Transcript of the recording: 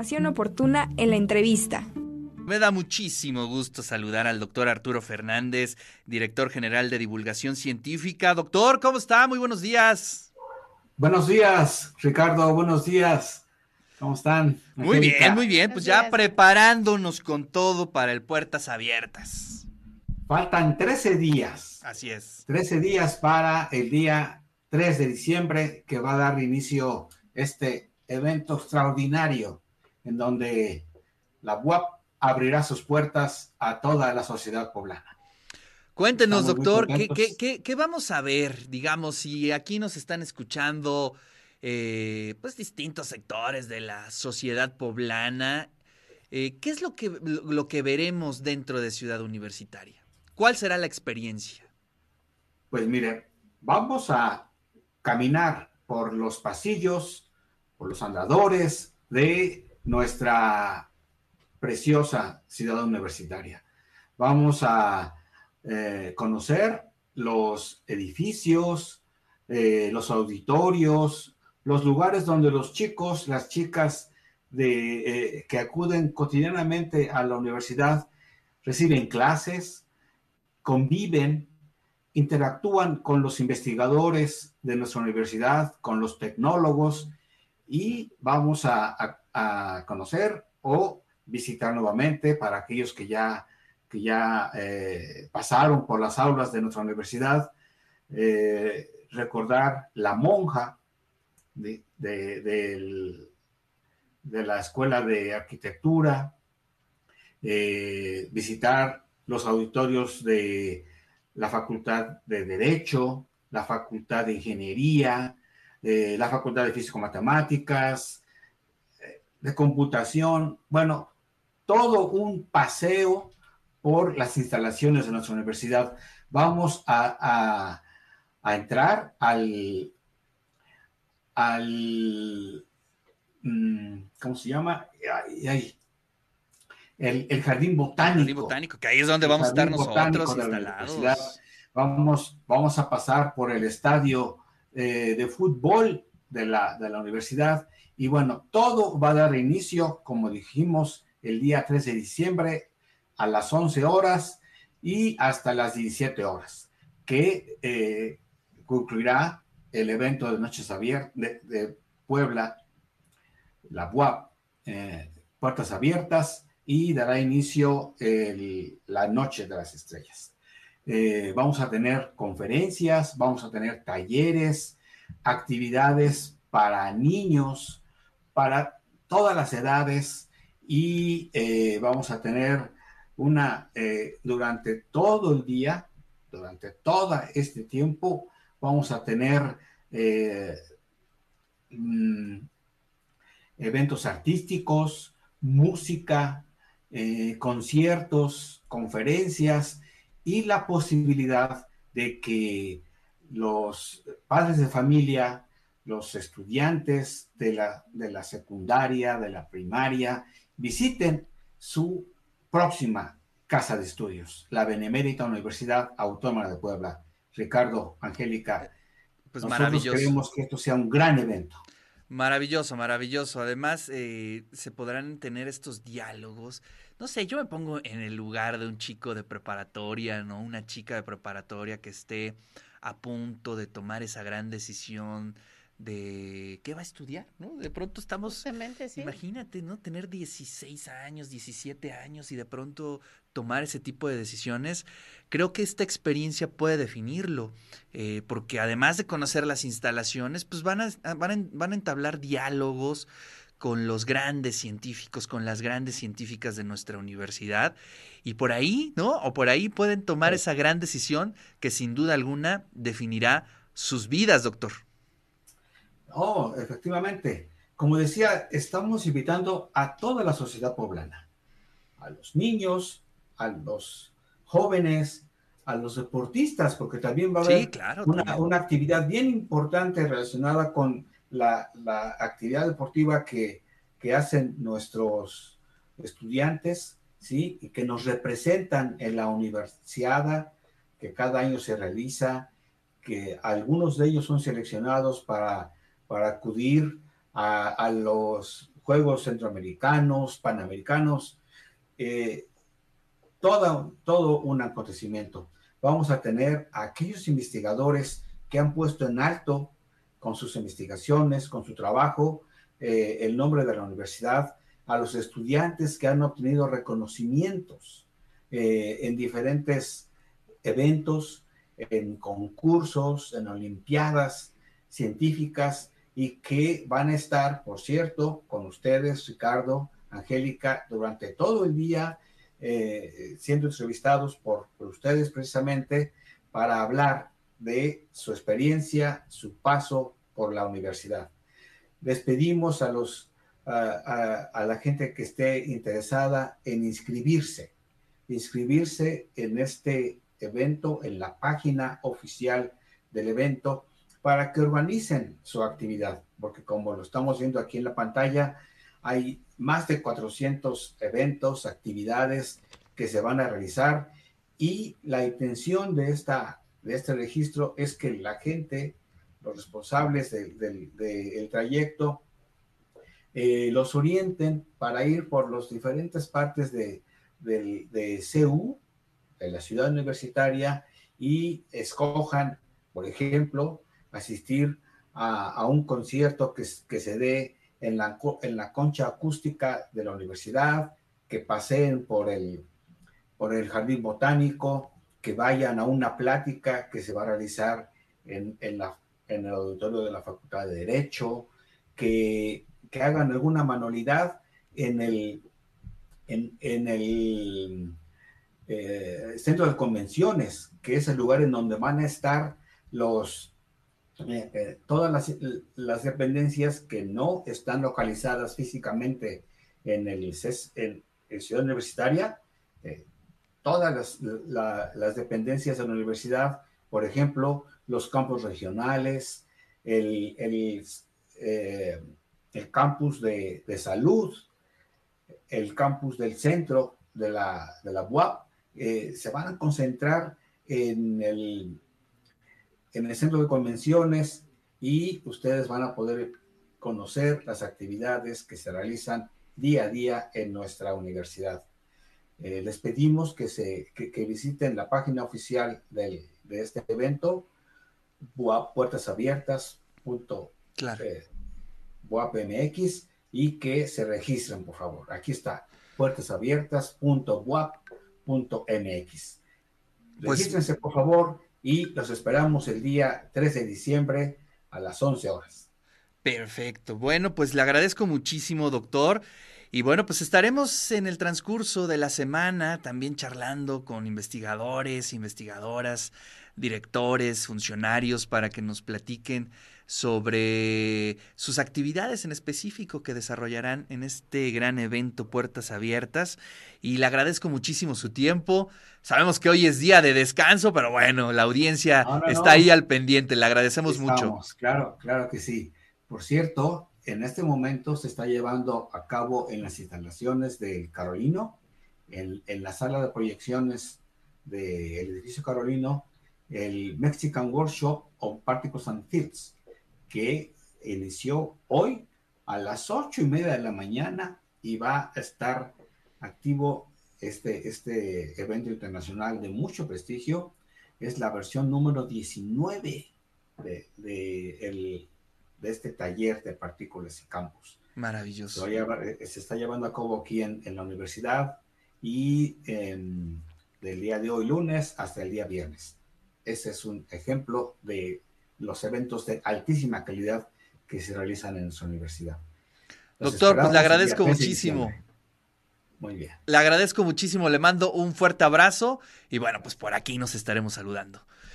información oportuna en la entrevista. Me da muchísimo gusto saludar al doctor Arturo Fernández, director general de divulgación científica. Doctor, ¿cómo está? Muy buenos días. Buenos días, Ricardo, buenos días. ¿Cómo están? Muy bien, muy bien. Pues ya preparándonos con todo para el Puertas Abiertas. Faltan 13 días. Así es. 13 días para el día 3 de diciembre que va a dar inicio este evento extraordinario en donde la UAP abrirá sus puertas a toda la sociedad poblana. Cuéntenos, doctor, ¿qué, vamos a ver? Digamos, si aquí nos están escuchando eh, pues distintos sectores de la sociedad poblana, eh, ¿qué es lo que, lo que veremos dentro de Ciudad Universitaria? ¿Cuál será la experiencia? Pues mire, vamos a caminar por los pasillos, por los andadores de nuestra preciosa ciudad universitaria. Vamos a eh, conocer los edificios, eh, los auditorios, los lugares donde los chicos, las chicas de, eh, que acuden cotidianamente a la universidad reciben clases, conviven, interactúan con los investigadores de nuestra universidad, con los tecnólogos y vamos a, conocer o visitar nuevamente para aquellos que ya, que ya eh, pasaron por las aulas de nuestra universidad, eh, recordar la monja de, de, la Escuela de Arquitectura, eh, visitar los auditorios de la Facultad de Derecho, la Facultad de Ingeniería, la Facultad de Físico-Matemáticas, de Computación, bueno, todo un paseo por las instalaciones de nuestra universidad. Vamos a, entrar al, al, mm, ¿cómo se llama? el, jardín botánico. Jardín botánico, que ahí es donde vamos a estar nosotros instalados. Vamos, vamos a pasar por el estadio eh, de fútbol de la, de la universidad y bueno, todo va a dar inicio, como dijimos, el día 3 de diciembre a las 11 horas y hasta las 17 horas, que eh, concluirá el evento de Noches Abiertas de, Puebla, la UAP, eh, Puertas Abiertas, y dará inicio la Noche de las Estrellas. Eh, vamos a tener conferencias, vamos a tener talleres, actividades para niños, para todas las edades, y eh, vamos a tener una, eh, durante todo el día, durante todo este tiempo, vamos a tener mm, eventos artísticos, música, conciertos, conferencias y la posibilidad de que los padres de familia, los estudiantes de la, de la secundaria, de la primaria visiten su próxima casa de estudios, la Benemérita Universidad Autónoma de Puebla. Ricardo, Angélica, pues nosotros maravilloso. que esto sea un gran evento. Maravilloso, maravilloso. Además, eh, se podrán tener estos diálogos. No sé, yo me pongo en el lugar de un chico de preparatoria, ¿no? Una chica de preparatoria que esté a punto de tomar esa gran decisión de qué va a estudiar, ¿no? De pronto estamos, imagínate, ¿no? Tener 16 años, 17 años y de pronto tomar ese tipo de decisiones, creo que esta experiencia puede definirlo, eh, porque además de conocer las instalaciones, pues van a, van, van a entablar diálogos con los grandes científicos, con las grandes científicas de nuestra universidad, y por ahí, ¿no? O por ahí pueden tomar esa gran decisión que sin duda alguna definirá sus vidas, doctor. Oh, efectivamente. Como decía, estamos invitando a toda la sociedad poblana, a los niños, a los jóvenes, a los deportistas, porque también va a haber una, actividad bien importante relacionada con la, actividad deportiva que, que, hacen nuestros estudiantes, ¿sí? Y que nos representan en la universidad que cada año se realiza, que algunos de ellos son seleccionados para para acudir a, los Juegos Centroamericanos, Panamericanos, eh, todo, todo un acontecimiento. Vamos a tener a aquellos investigadores que han puesto en alto con sus investigaciones, con su trabajo, eh, el nombre de la universidad, a los estudiantes que han obtenido reconocimientos eh, en diferentes eventos, en concursos, en olimpiadas científicas y que van a estar, por cierto, con ustedes, Ricardo, Angélica, durante todo el día, eh, siendo entrevistados por, ustedes precisamente para hablar de su experiencia, su paso por la universidad. Despedimos a, los, a la gente que esté interesada en inscribirse, inscribirse en este evento, en la página oficial del evento, para que organicen su actividad, porque como lo estamos viendo aquí en la pantalla, hay más de 400 eventos, actividades que se van a realizar y la intención de, esta, de este registro es que la gente, los responsables del, trayecto, eh, los orienten para ir por las diferentes partes de, de CU, de la ciudad universitaria, y escojan, por ejemplo, asistir a, un concierto que, que se dé en la, en la concha acústica de la universidad, que paseen por el, por el jardín botánico, que vayan a una plática que se va a realizar en, en, la, en el auditorio de la Facultad de Derecho, que, que hagan alguna manualidad en el, en, en el eh, centro de convenciones, que es el lugar en donde van a estar los, eh, eh, todas las, dependencias que no están localizadas físicamente en el en, Ciudad Universitaria, todas las, las, dependencias de la universidad, por ejemplo, los campos regionales, el, el, el campus de, de, salud, el campus del centro de la, de la UAP, se van a concentrar en el en el centro de convenciones y ustedes van a poder conocer las actividades que se realizan día a día en nuestra universidad. Eh, les pedimos que, se, que, visiten la página oficial de este evento, puertasabiertas.buapmx y que se registren, por favor. Aquí está, puertasabiertas.buap.mx. Pues Regístrense, por favor, y los esperamos el día 3 de diciembre a las 11 horas. Perfecto. Bueno, pues le agradezco muchísimo, doctor. Y bueno, pues estaremos en el transcurso de la semana también charlando con investigadores, investigadoras, directores, funcionarios para que nos platiquen sobre sus actividades en específico que desarrollarán en este gran evento Puertas Abiertas. Y le agradezco muchísimo su tiempo. Sabemos que hoy es día de descanso, pero bueno, la audiencia está ahí al pendiente. Le agradecemos mucho. Claro, claro que sí. Por cierto, en este momento se está llevando a cabo en las instalaciones del Carolino, en, en la sala de proyecciones del edificio Carolino, el Mexican Workshop of Particles and Fields que inició hoy a las ocho y media de la mañana y va a estar activo este, este evento internacional de mucho prestigio. Es la versión número 19 de, de, este taller de partículas y campos. Maravilloso. Se, está llevando a cabo aquí en, la universidad y del día de hoy lunes hasta el día viernes. Ese es un ejemplo de los eventos de altísima calidad que se realizan en su universidad. Doctor, pues le agradezco muchísimo. Muy bien. Le agradezco muchísimo, le mando un fuerte abrazo y bueno, pues por aquí nos estaremos saludando.